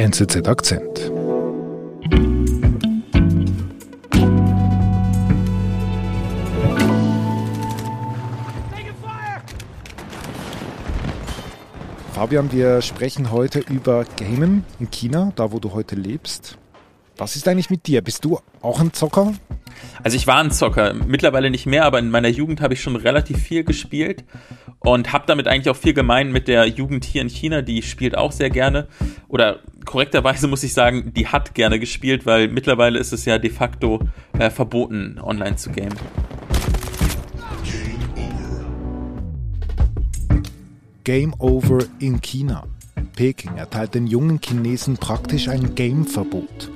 NZZ Akzent. Fabian, wir sprechen heute über Gamen in China, da wo du heute lebst. Was ist eigentlich mit dir? Bist du auch ein Zocker? Also ich war ein Zocker, mittlerweile nicht mehr, aber in meiner Jugend habe ich schon relativ viel gespielt und habe damit eigentlich auch viel gemein mit der Jugend hier in China, die spielt auch sehr gerne oder korrekterweise muss ich sagen, die hat gerne gespielt, weil mittlerweile ist es ja de facto äh, verboten, online zu gamen. Game Over in China. Peking erteilt den jungen Chinesen praktisch ein Game-Verbot.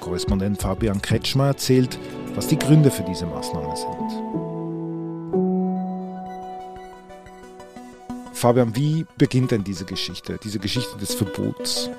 Korrespondent Fabian Kretschmer erzählt, was die Gründe für diese Maßnahme sind. Fabian, wie beginnt denn diese Geschichte, diese Geschichte des Verbots?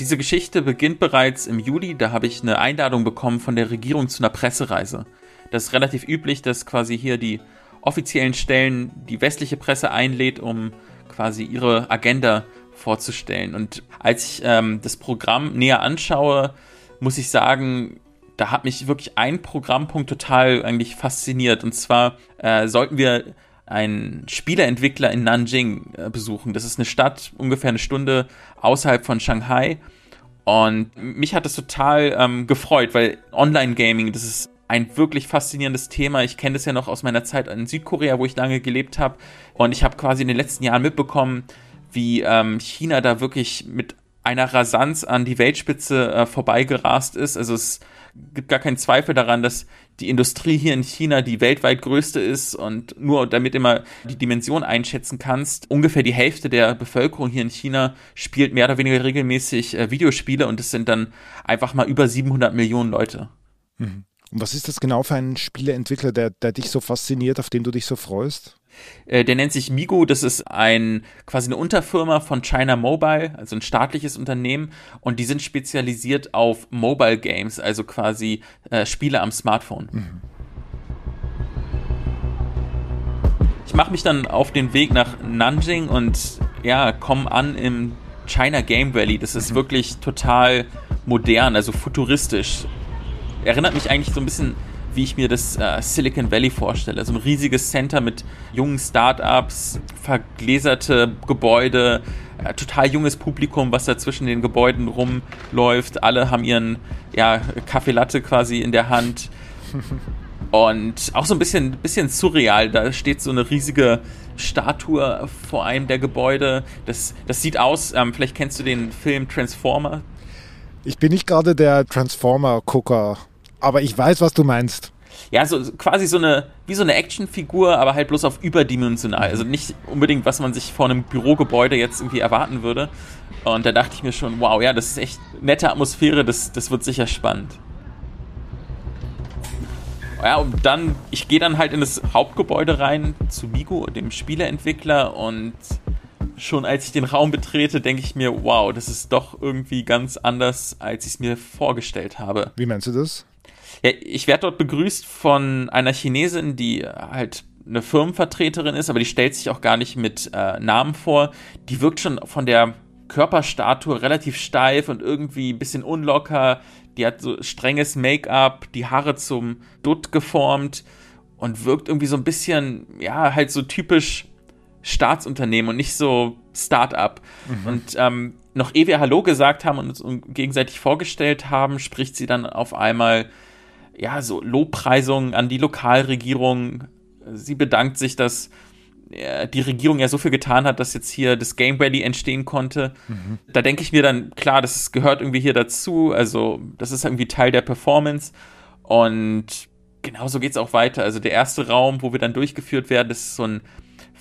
Diese Geschichte beginnt bereits im Juli. Da habe ich eine Einladung bekommen von der Regierung zu einer Pressereise. Das ist relativ üblich, dass quasi hier die offiziellen Stellen die westliche Presse einlädt, um quasi ihre Agenda vorzustellen. Und als ich ähm, das Programm näher anschaue, muss ich sagen, da hat mich wirklich ein Programmpunkt total eigentlich fasziniert. Und zwar äh, sollten wir einen Spieleentwickler in Nanjing äh, besuchen. Das ist eine Stadt ungefähr eine Stunde außerhalb von Shanghai. Und mich hat das total ähm, gefreut, weil Online-Gaming, das ist ein wirklich faszinierendes Thema. Ich kenne das ja noch aus meiner Zeit in Südkorea, wo ich lange gelebt habe. Und ich habe quasi in den letzten Jahren mitbekommen, wie ähm, China da wirklich mit einer Rasanz an die Weltspitze äh, vorbeigerast ist. Also es gibt gar keinen Zweifel daran, dass die Industrie hier in China die weltweit größte ist und nur damit immer die Dimension einschätzen kannst, ungefähr die Hälfte der Bevölkerung hier in China spielt mehr oder weniger regelmäßig äh, Videospiele und es sind dann einfach mal über 700 Millionen Leute. Mhm. Und was ist das genau für ein Spieleentwickler, der, der dich so fasziniert, auf den du dich so freust? Äh, der nennt sich Migo, das ist ein quasi eine Unterfirma von China Mobile, also ein staatliches Unternehmen und die sind spezialisiert auf Mobile Games, also quasi äh, Spiele am Smartphone. Mhm. Ich mache mich dann auf den Weg nach Nanjing und ja, komme an im China Game Valley. Das ist mhm. wirklich total modern, also futuristisch erinnert mich eigentlich so ein bisschen, wie ich mir das äh, Silicon Valley vorstelle. So ein riesiges Center mit jungen Startups, vergläserte Gebäude, äh, total junges Publikum, was da zwischen den Gebäuden rumläuft. Alle haben ihren ja, Kaffee Latte quasi in der Hand. Und auch so ein bisschen, bisschen surreal. Da steht so eine riesige Statue vor einem der Gebäude. Das, das sieht aus, ähm, vielleicht kennst du den Film Transformer. Ich bin nicht gerade der Transformer-Gucker aber ich weiß, was du meinst. Ja, so quasi so eine, wie so eine Actionfigur, aber halt bloß auf überdimensional. Also nicht unbedingt, was man sich vor einem Bürogebäude jetzt irgendwie erwarten würde. Und da dachte ich mir schon, wow, ja, das ist echt nette Atmosphäre, das, das wird sicher spannend. Ja, und dann, ich gehe dann halt in das Hauptgebäude rein zu Migo, dem Spieleentwickler, und schon als ich den Raum betrete, denke ich mir, wow, das ist doch irgendwie ganz anders, als ich es mir vorgestellt habe. Wie meinst du das? Ja, ich werde dort begrüßt von einer Chinesin, die halt eine Firmenvertreterin ist, aber die stellt sich auch gar nicht mit äh, Namen vor. Die wirkt schon von der Körperstatue relativ steif und irgendwie ein bisschen unlocker. Die hat so strenges Make-up, die Haare zum Dutt geformt und wirkt irgendwie so ein bisschen, ja, halt so typisch Staatsunternehmen und nicht so Start-up. Mhm. Und ähm, noch ehe wir Hallo gesagt haben und uns gegenseitig vorgestellt haben, spricht sie dann auf einmal ja, so Lobpreisungen an die Lokalregierung. Sie bedankt sich, dass äh, die Regierung ja so viel getan hat, dass jetzt hier das Game Rally entstehen konnte. Mhm. Da denke ich mir dann, klar, das gehört irgendwie hier dazu. Also, das ist irgendwie Teil der Performance. Und genauso geht es auch weiter. Also, der erste Raum, wo wir dann durchgeführt werden, das ist so ein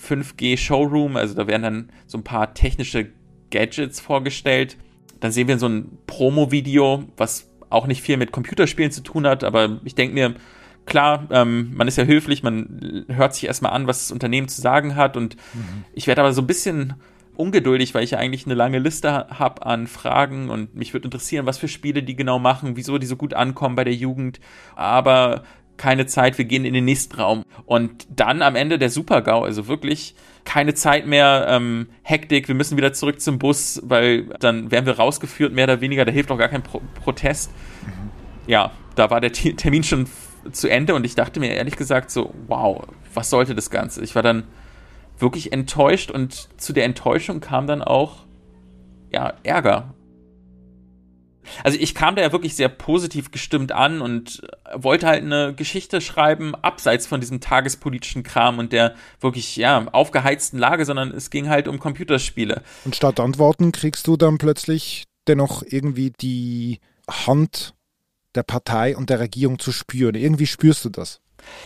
5G-Showroom. Also, da werden dann so ein paar technische Gadgets vorgestellt. Dann sehen wir so ein Promo-Video, was auch nicht viel mit Computerspielen zu tun hat, aber ich denke mir, klar, ähm, man ist ja höflich, man hört sich erstmal an, was das Unternehmen zu sagen hat und mhm. ich werde aber so ein bisschen ungeduldig, weil ich ja eigentlich eine lange Liste habe an Fragen und mich würde interessieren, was für Spiele die genau machen, wieso die so gut ankommen bei der Jugend. Aber keine Zeit, wir gehen in den nächsten Raum. Und dann am Ende der Super-GAU, also wirklich keine Zeit mehr, ähm, Hektik, wir müssen wieder zurück zum Bus, weil dann werden wir rausgeführt, mehr oder weniger, da hilft auch gar kein Pro Protest. Mhm. Ja, da war der T Termin schon zu Ende und ich dachte mir ehrlich gesagt so, wow, was sollte das Ganze? Ich war dann wirklich enttäuscht und zu der Enttäuschung kam dann auch, ja, Ärger. Also ich kam da ja wirklich sehr positiv gestimmt an und wollte halt eine Geschichte schreiben, abseits von diesem tagespolitischen Kram und der wirklich, ja, aufgeheizten Lage, sondern es ging halt um Computerspiele. Und statt Antworten kriegst du dann plötzlich dennoch irgendwie die Hand der Partei und der Regierung zu spüren. Irgendwie spürst du das.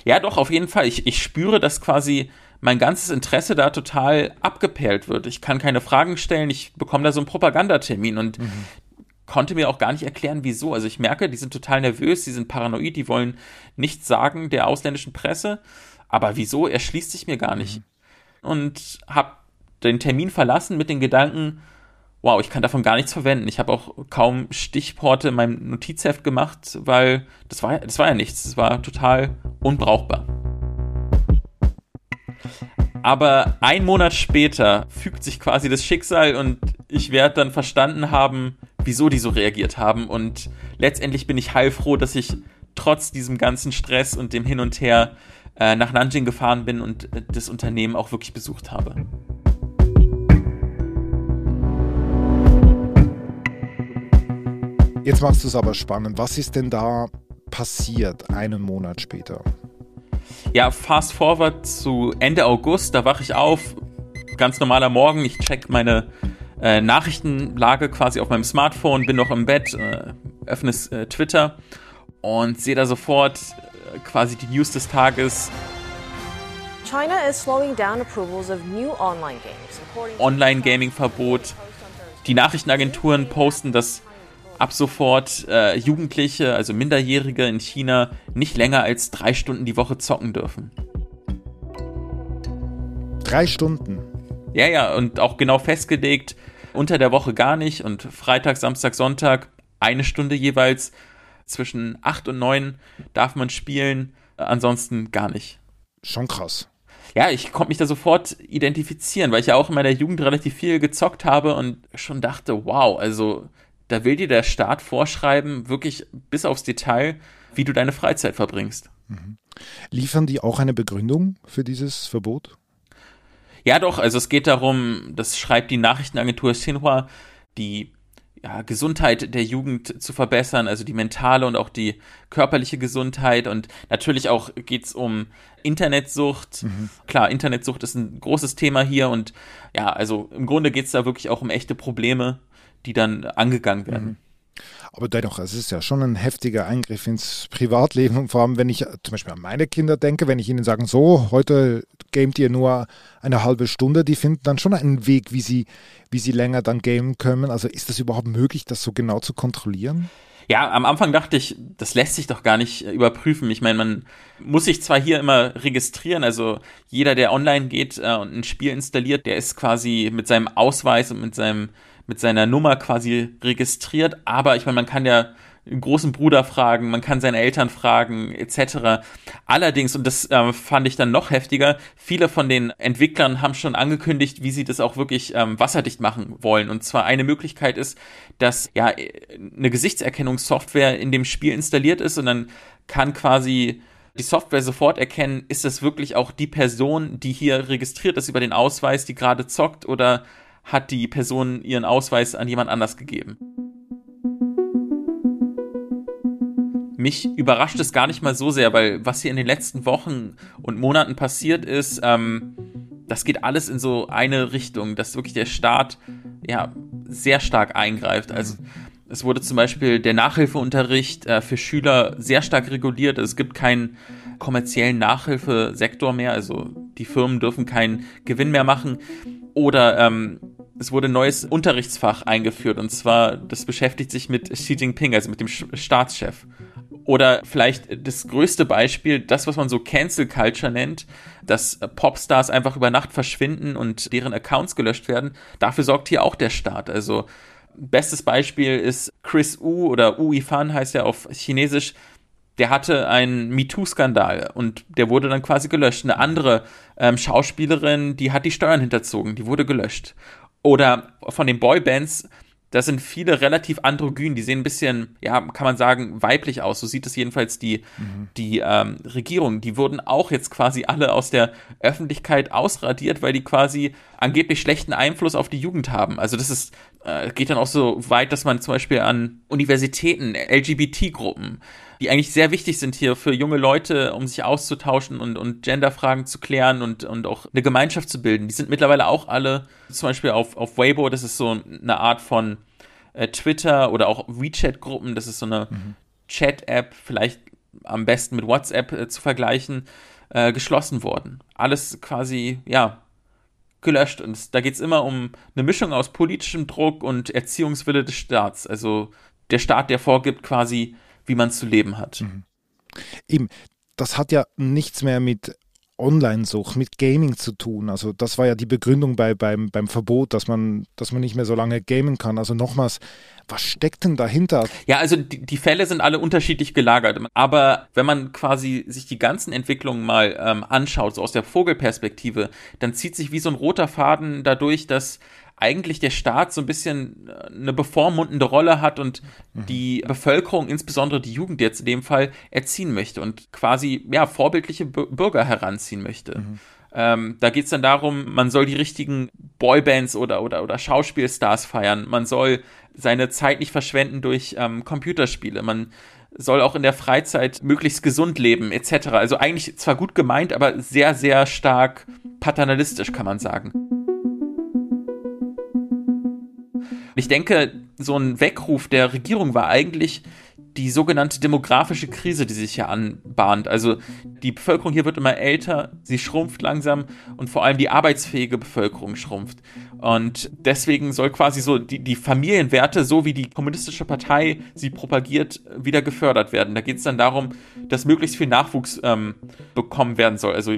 Ja, doch, auf jeden Fall. Ich, ich spüre, dass quasi mein ganzes Interesse da total abgeperlt wird. Ich kann keine Fragen stellen, ich bekomme da so einen Propagandatermin und mhm. Konnte mir auch gar nicht erklären, wieso. Also ich merke, die sind total nervös, die sind paranoid, die wollen nichts sagen der ausländischen Presse. Aber wieso erschließt sich mir gar nicht. Mhm. Und habe den Termin verlassen mit den Gedanken, wow, ich kann davon gar nichts verwenden. Ich habe auch kaum Stichporte in meinem Notizheft gemacht, weil das war, das war ja nichts. Das war total unbrauchbar. Aber ein Monat später fügt sich quasi das Schicksal und ich werde dann verstanden haben, wieso die so reagiert haben. Und letztendlich bin ich heilfroh, dass ich trotz diesem ganzen Stress und dem Hin und Her äh, nach Nanjing gefahren bin und äh, das Unternehmen auch wirklich besucht habe. Jetzt machst du es aber spannend. Was ist denn da passiert einen Monat später? Ja, fast forward zu Ende August, da wache ich auf, ganz normaler Morgen, ich check meine äh, Nachrichtenlage quasi auf meinem Smartphone, bin noch im Bett, äh, öffne äh, Twitter und sehe da sofort äh, quasi die News des Tages. China is slowing down approvals of new online games. Online-Gaming-Verbot. Die Nachrichtenagenturen posten, dass ab sofort äh, Jugendliche, also Minderjährige in China, nicht länger als drei Stunden die Woche zocken dürfen. Drei Stunden? Ja, ja, und auch genau festgelegt, unter der Woche gar nicht und Freitag, Samstag, Sonntag eine Stunde jeweils. Zwischen acht und neun darf man spielen, ansonsten gar nicht. Schon krass. Ja, ich konnte mich da sofort identifizieren, weil ich ja auch in meiner Jugend relativ viel gezockt habe und schon dachte, wow, also da will dir der Staat vorschreiben, wirklich bis aufs Detail, wie du deine Freizeit verbringst. Mhm. Liefern die auch eine Begründung für dieses Verbot? Ja, doch. Also es geht darum, das schreibt die Nachrichtenagentur Xinhua, die ja, Gesundheit der Jugend zu verbessern, also die mentale und auch die körperliche Gesundheit. Und natürlich auch geht es um Internetsucht. Mhm. Klar, Internetsucht ist ein großes Thema hier und ja, also im Grunde geht es da wirklich auch um echte Probleme die dann angegangen werden. Mhm. Aber dennoch, es ist ja schon ein heftiger Eingriff ins Privatleben. Und vor allem, wenn ich zum Beispiel an meine Kinder denke, wenn ich ihnen sage, so, heute gamet ihr nur eine halbe Stunde, die finden dann schon einen Weg, wie sie, wie sie länger dann gamen können. Also ist das überhaupt möglich, das so genau zu kontrollieren? Ja, am Anfang dachte ich, das lässt sich doch gar nicht äh, überprüfen. Ich meine, man muss sich zwar hier immer registrieren, also jeder, der online geht äh, und ein Spiel installiert, der ist quasi mit seinem Ausweis und mit seinem mit seiner Nummer quasi registriert, aber ich meine, man kann ja einen großen Bruder fragen, man kann seine Eltern fragen, etc. Allerdings, und das äh, fand ich dann noch heftiger, viele von den Entwicklern haben schon angekündigt, wie sie das auch wirklich ähm, wasserdicht machen wollen. Und zwar eine Möglichkeit ist, dass ja eine Gesichtserkennungssoftware in dem Spiel installiert ist und dann kann quasi die Software sofort erkennen, ist das wirklich auch die Person, die hier registriert ist über den Ausweis, die gerade zockt oder hat die Person ihren Ausweis an jemand anders gegeben. Mich überrascht es gar nicht mal so sehr, weil was hier in den letzten Wochen und Monaten passiert ist, ähm, das geht alles in so eine Richtung, dass wirklich der Staat ja sehr stark eingreift. Also es wurde zum Beispiel der Nachhilfeunterricht äh, für Schüler sehr stark reguliert. Es gibt keinen kommerziellen Nachhilfesektor mehr, also die Firmen dürfen keinen Gewinn mehr machen. Oder ähm, es wurde ein neues Unterrichtsfach eingeführt und zwar, das beschäftigt sich mit Xi Jinping, also mit dem Staatschef. Oder vielleicht das größte Beispiel, das, was man so Cancel Culture nennt, dass Popstars einfach über Nacht verschwinden und deren Accounts gelöscht werden. Dafür sorgt hier auch der Staat. Also bestes Beispiel ist Chris U oder U Ifan heißt ja auf Chinesisch. Der hatte einen MeToo-Skandal und der wurde dann quasi gelöscht. Eine andere ähm, Schauspielerin, die hat die Steuern hinterzogen, die wurde gelöscht. Oder von den Boybands, das sind viele relativ androgyn, die sehen ein bisschen, ja, kann man sagen, weiblich aus. So sieht es jedenfalls die, mhm. die ähm, Regierung. Die wurden auch jetzt quasi alle aus der Öffentlichkeit ausradiert, weil die quasi angeblich schlechten Einfluss auf die Jugend haben. Also das ist, äh, geht dann auch so weit, dass man zum Beispiel an Universitäten, LGBT-Gruppen, die eigentlich sehr wichtig sind hier für junge Leute, um sich auszutauschen und, und Genderfragen zu klären und, und auch eine Gemeinschaft zu bilden. Die sind mittlerweile auch alle, zum Beispiel auf, auf Weibo, das ist so eine Art von äh, Twitter oder auch WeChat-Gruppen, das ist so eine mhm. Chat-App, vielleicht am besten mit WhatsApp äh, zu vergleichen, äh, geschlossen worden. Alles quasi, ja, gelöscht. Und da geht es immer um eine Mischung aus politischem Druck und Erziehungswille des Staats. Also der Staat, der vorgibt quasi, wie man zu leben hat. Mhm. Eben, das hat ja nichts mehr mit Online-Sucht, mit Gaming zu tun. Also das war ja die Begründung bei, beim, beim Verbot, dass man, dass man nicht mehr so lange gamen kann. Also nochmals, was steckt denn dahinter? Ja, also die, die Fälle sind alle unterschiedlich gelagert. Aber wenn man quasi sich die ganzen Entwicklungen mal ähm, anschaut, so aus der Vogelperspektive, dann zieht sich wie so ein roter Faden dadurch, dass eigentlich der Staat so ein bisschen äh, eine bevormundende Rolle hat und mhm. die Bevölkerung, insbesondere die Jugend jetzt in dem Fall, erziehen möchte und quasi ja vorbildliche Bürger heranziehen möchte. Mhm. Ähm, da geht es dann darum, man soll die richtigen Boybands oder, oder, oder Schauspielstars feiern. Man soll seine Zeit nicht verschwenden durch ähm, Computerspiele. Man soll auch in der Freizeit möglichst gesund leben, etc. Also eigentlich zwar gut gemeint, aber sehr, sehr stark paternalistisch, kann man sagen. Ich denke, so ein Weckruf der Regierung war eigentlich die sogenannte demografische Krise, die sich hier anbahnt. Also die Bevölkerung hier wird immer älter, sie schrumpft langsam und vor allem die arbeitsfähige Bevölkerung schrumpft. Und deswegen soll quasi so die, die Familienwerte, so wie die kommunistische Partei sie propagiert, wieder gefördert werden. Da geht es dann darum, dass möglichst viel Nachwuchs ähm, bekommen werden soll. Also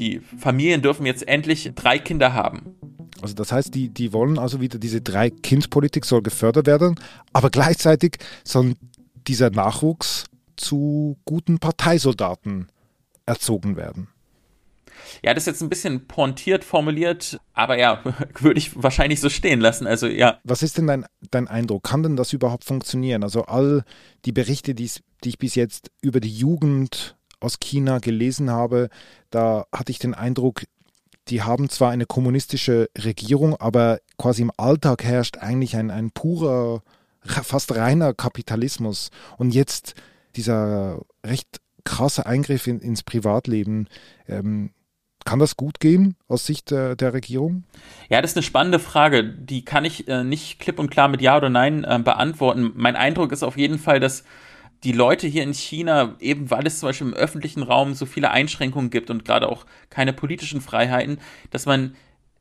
die Familien dürfen jetzt endlich drei Kinder haben. Also das heißt, die, die wollen also wieder diese Drei-Kind-Politik soll gefördert werden, aber gleichzeitig soll dieser Nachwuchs zu guten Parteisoldaten erzogen werden. Ja, das ist jetzt ein bisschen pointiert formuliert, aber ja, würde ich wahrscheinlich so stehen lassen. Also ja. Was ist denn dein, dein Eindruck? Kann denn das überhaupt funktionieren? Also all die Berichte, die ich bis jetzt über die Jugend aus China gelesen habe, da hatte ich den Eindruck, die haben zwar eine kommunistische Regierung, aber quasi im Alltag herrscht eigentlich ein, ein purer, fast reiner Kapitalismus. Und jetzt dieser recht krasse Eingriff in, ins Privatleben. Ähm, kann das gut gehen aus Sicht der, der, Regierung? Ja, das ist eine spannende Frage. Die kann ich äh, nicht klipp und klar mit Ja oder Nein äh, beantworten. Mein Eindruck ist auf jeden Fall, dass die Leute hier in China, eben weil es zum Beispiel im öffentlichen Raum so viele Einschränkungen gibt und gerade auch keine politischen Freiheiten, dass man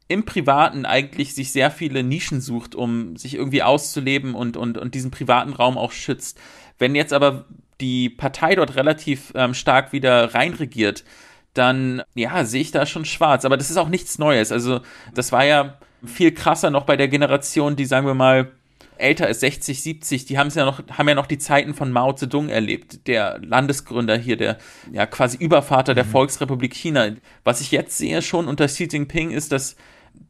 im Privaten eigentlich sich sehr viele Nischen sucht, um sich irgendwie auszuleben und, und, und diesen privaten Raum auch schützt. Wenn jetzt aber die Partei dort relativ ähm, stark wieder reinregiert, dann ja, sehe ich da schon schwarz. Aber das ist auch nichts Neues. Also das war ja viel krasser noch bei der Generation, die, sagen wir mal, älter ist, 60, 70, die haben ja noch, haben ja noch die Zeiten von Mao Zedong erlebt, der Landesgründer hier, der ja quasi Übervater der mhm. Volksrepublik China. Was ich jetzt sehe schon unter Xi Jinping ist, dass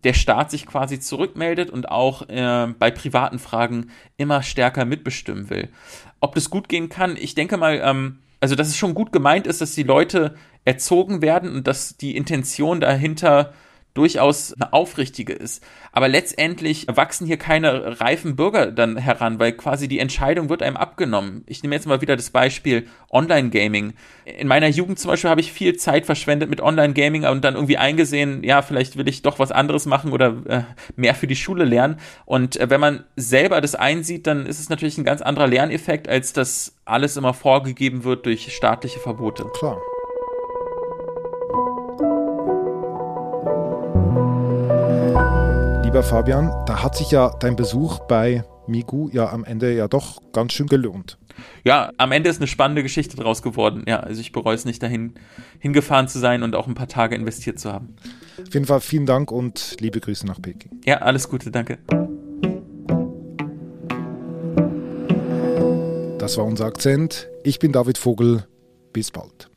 der Staat sich quasi zurückmeldet und auch äh, bei privaten Fragen immer stärker mitbestimmen will. Ob das gut gehen kann, ich denke mal, ähm, also dass es schon gut gemeint ist, dass die Leute erzogen werden und dass die Intention dahinter durchaus eine aufrichtige ist. Aber letztendlich wachsen hier keine reifen Bürger dann heran, weil quasi die Entscheidung wird einem abgenommen. Ich nehme jetzt mal wieder das Beispiel Online-Gaming. In meiner Jugend zum Beispiel habe ich viel Zeit verschwendet mit Online-Gaming und dann irgendwie eingesehen, ja, vielleicht will ich doch was anderes machen oder äh, mehr für die Schule lernen. Und äh, wenn man selber das einsieht, dann ist es natürlich ein ganz anderer Lerneffekt, als dass alles immer vorgegeben wird durch staatliche Verbote. Klar. Lieber Fabian, da hat sich ja dein Besuch bei Migu ja am Ende ja doch ganz schön gelohnt. Ja, am Ende ist eine spannende Geschichte draus geworden. Ja, also ich bereue es nicht dahin hingefahren zu sein und auch ein paar Tage investiert zu haben. Auf jeden Fall vielen Dank und liebe Grüße nach Peking. Ja, alles Gute, danke. Das war unser Akzent. Ich bin David Vogel. Bis bald.